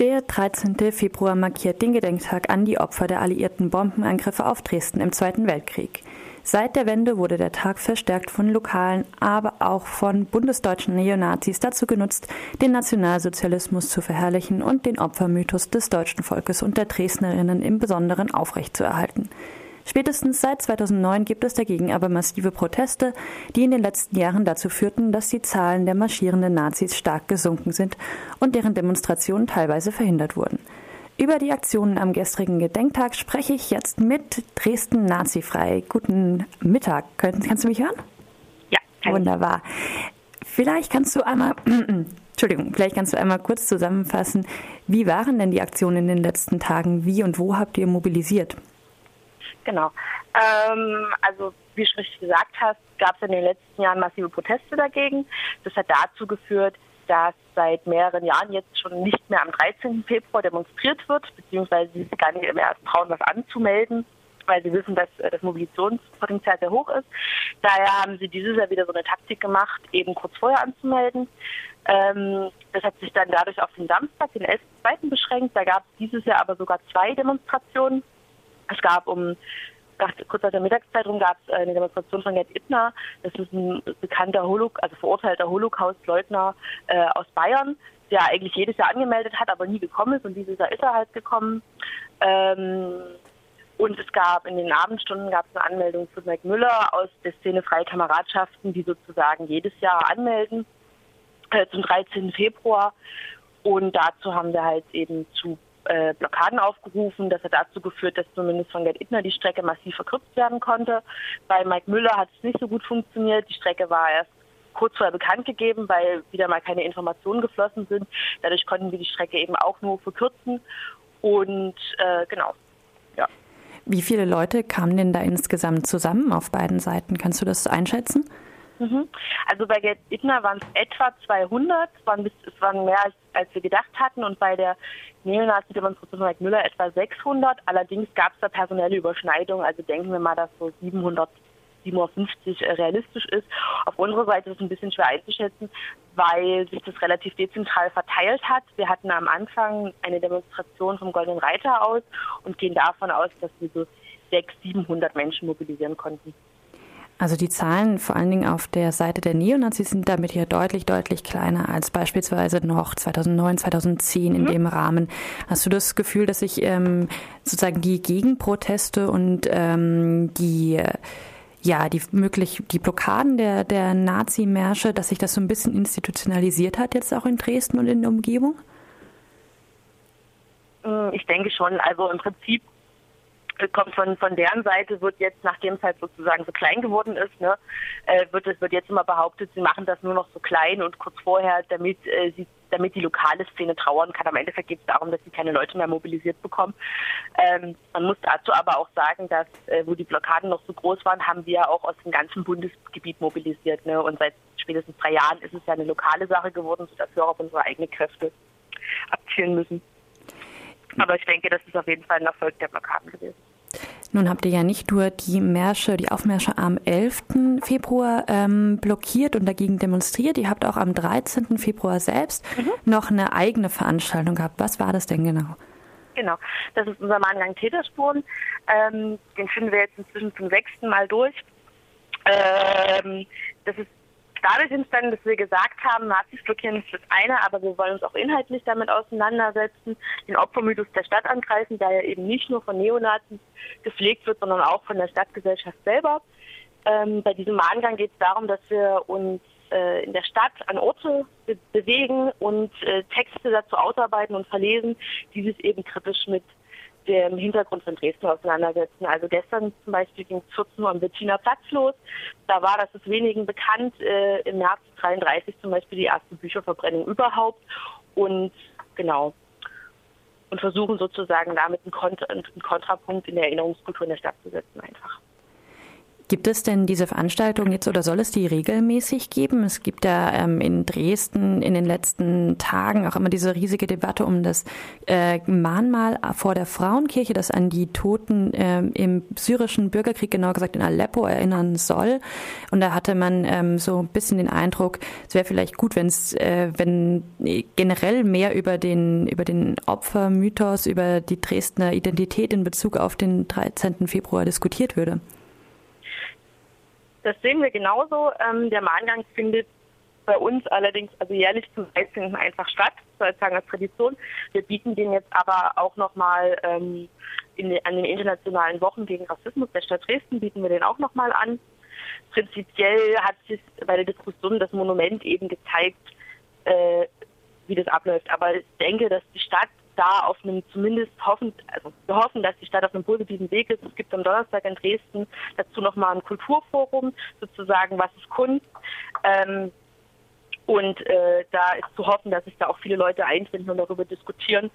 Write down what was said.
Der 13. Februar markiert den Gedenktag an die Opfer der alliierten Bombenangriffe auf Dresden im Zweiten Weltkrieg. Seit der Wende wurde der Tag verstärkt von lokalen, aber auch von bundesdeutschen Neonazis dazu genutzt, den Nationalsozialismus zu verherrlichen und den Opfermythos des deutschen Volkes und der Dresdnerinnen im Besonderen aufrechtzuerhalten. Spätestens seit 2009 gibt es dagegen aber massive Proteste, die in den letzten Jahren dazu führten, dass die Zahlen der marschierenden Nazis stark gesunken sind und deren Demonstrationen teilweise verhindert wurden. Über die Aktionen am gestrigen Gedenktag spreche ich jetzt mit Dresden Nazifrei. Guten Mittag. Kannst, kannst du mich hören? Ja. Wunderbar. Vielleicht kannst du einmal, Entschuldigung, vielleicht kannst du einmal kurz zusammenfassen, wie waren denn die Aktionen in den letzten Tagen? Wie und wo habt ihr mobilisiert? Genau. Ähm, also wie du richtig gesagt hast, gab es in den letzten Jahren massive Proteste dagegen. Das hat dazu geführt, dass seit mehreren Jahren jetzt schon nicht mehr am 13. Februar demonstriert wird, beziehungsweise sie sich gar nicht mehr trauen, was anzumelden, weil sie wissen, dass äh, das Mobilitionspotenzial sehr hoch ist. Daher haben sie dieses Jahr wieder so eine Taktik gemacht, eben kurz vorher anzumelden. Ähm, das hat sich dann dadurch auf den Samstag, den 11.2. beschränkt. Da gab es dieses Jahr aber sogar zwei Demonstrationen. Es gab um kurz nach der Mittagszeit rum gab es eine Demonstration von Gerd Ittner. Das ist ein bekannter Holocaust, also verurteilter Holocaust-Leugner äh, aus Bayern, der eigentlich jedes Jahr angemeldet hat, aber nie gekommen ist. Und dieses Jahr ist er halt gekommen. Ähm, und es gab in den Abendstunden gab es eine Anmeldung zu Mike Müller aus der Szene Freie Kameradschaften, die sozusagen jedes Jahr anmelden äh, zum 13. Februar. Und dazu haben wir halt eben zu äh, Blockaden aufgerufen. Das hat dazu geführt, dass zumindest von Gerd Ittner die Strecke massiv verkürzt werden konnte. Bei Mike Müller hat es nicht so gut funktioniert. Die Strecke war erst kurz vorher bekannt gegeben, weil wieder mal keine Informationen geflossen sind. Dadurch konnten wir die Strecke eben auch nur verkürzen. Und äh, genau, ja. Wie viele Leute kamen denn da insgesamt zusammen auf beiden Seiten? Kannst du das einschätzen? Mhm. Also bei Gerd Ittner waren es etwa 200, es waren, bis, es waren mehr als, als wir gedacht hatten und bei der Neonazi-Demonstration Mike Müller etwa 600. Allerdings gab es da personelle Überschneidungen, also denken wir mal, dass so 700 750 äh, realistisch ist. Auf unserer Seite ist es ein bisschen schwer einzuschätzen, weil sich das relativ dezentral verteilt hat. Wir hatten am Anfang eine Demonstration vom Goldenen Reiter aus und gehen davon aus, dass wir so 600, 700 Menschen mobilisieren konnten. Also die Zahlen vor allen Dingen auf der Seite der Neonazis sind damit hier deutlich, deutlich kleiner als beispielsweise noch 2009, 2010 in mhm. dem Rahmen. Hast du das Gefühl, dass sich ähm, sozusagen die Gegenproteste und ähm, die ja, die möglich, die Blockaden der, der Nazi-Märsche, dass sich das so ein bisschen institutionalisiert hat, jetzt auch in Dresden und in der Umgebung? Hm, ich denke schon. Also im Prinzip kommt von, von deren Seite, wird jetzt, nachdem es halt sozusagen so klein geworden ist, ne, äh, wird es wird jetzt immer behauptet, sie machen das nur noch so klein und kurz vorher, damit äh, sie damit die lokale Szene trauern kann. Am Endeffekt geht es darum, dass sie keine Leute mehr mobilisiert bekommen. Ähm, man muss dazu aber auch sagen, dass äh, wo die Blockaden noch so groß waren, haben wir auch aus dem ganzen Bundesgebiet mobilisiert. Ne? Und seit spätestens drei Jahren ist es ja eine lokale Sache geworden, sodass wir auch auf unsere eigenen Kräfte abzielen müssen. Aber ich denke, das ist auf jeden Fall ein Erfolg der Blockaden gewesen. Nun habt ihr ja nicht nur die Märsche, die Aufmärsche am 11. Februar ähm, blockiert und dagegen demonstriert, ihr habt auch am 13. Februar selbst mhm. noch eine eigene Veranstaltung gehabt. Was war das denn genau? Genau, das ist unser Mahngang Täterspuren. Ähm, den finden wir jetzt inzwischen zum sechsten Mal durch. Ähm, das ist dadurch dass wir gesagt haben, Nazis blockieren ist das eine, aber wir wollen uns auch inhaltlich damit auseinandersetzen, den Opfermythos der Stadt angreifen, der ja eben nicht nur von Neonazis gepflegt wird, sondern auch von der Stadtgesellschaft selber. Ähm, bei diesem Mahngang geht es darum, dass wir uns äh, in der Stadt an Orte be bewegen und äh, Texte dazu ausarbeiten und verlesen, die sich eben kritisch mit dem Hintergrund von Dresden auseinandersetzen. Also gestern zum Beispiel ging es 14 Uhr am Wettiner Platz los. Da war, das ist wenigen bekannt, äh, im März 33 zum Beispiel die erste Bücherverbrennung überhaupt. Und genau. Und versuchen sozusagen damit einen, Kont einen Kontrapunkt in der Erinnerungskultur in der Stadt zu setzen einfach. Gibt es denn diese Veranstaltung jetzt oder soll es die regelmäßig geben? Es gibt ja ähm, in Dresden in den letzten Tagen auch immer diese riesige Debatte um das äh, Mahnmal vor der Frauenkirche, das an die Toten äh, im syrischen Bürgerkrieg, genau gesagt in Aleppo, erinnern soll. Und da hatte man ähm, so ein bisschen den Eindruck, es wäre vielleicht gut, wenn es, äh, wenn generell mehr über den, über den Opfermythos, über die Dresdner Identität in Bezug auf den 13. Februar diskutiert würde. Das sehen wir genauso. Ähm, der Mahngang findet bei uns allerdings also jährlich zum 13. einfach statt, sozusagen als Tradition. Wir bieten den jetzt aber auch nochmal ähm, in, an den internationalen Wochen gegen Rassismus der Stadt Dresden bieten wir den auch nochmal an. Prinzipiell hat sich bei der Diskussion das Monument eben gezeigt, äh, wie das abläuft. Aber ich denke, dass die Stadt da auf einem zumindest hoffen, also wir hoffen, dass die Stadt auf einem positiven Weg ist. Es gibt am Donnerstag in Dresden dazu nochmal ein Kulturforum, sozusagen, was ist Kunst. Ähm, und äh, da ist zu hoffen, dass sich da auch viele Leute einfinden und darüber diskutieren.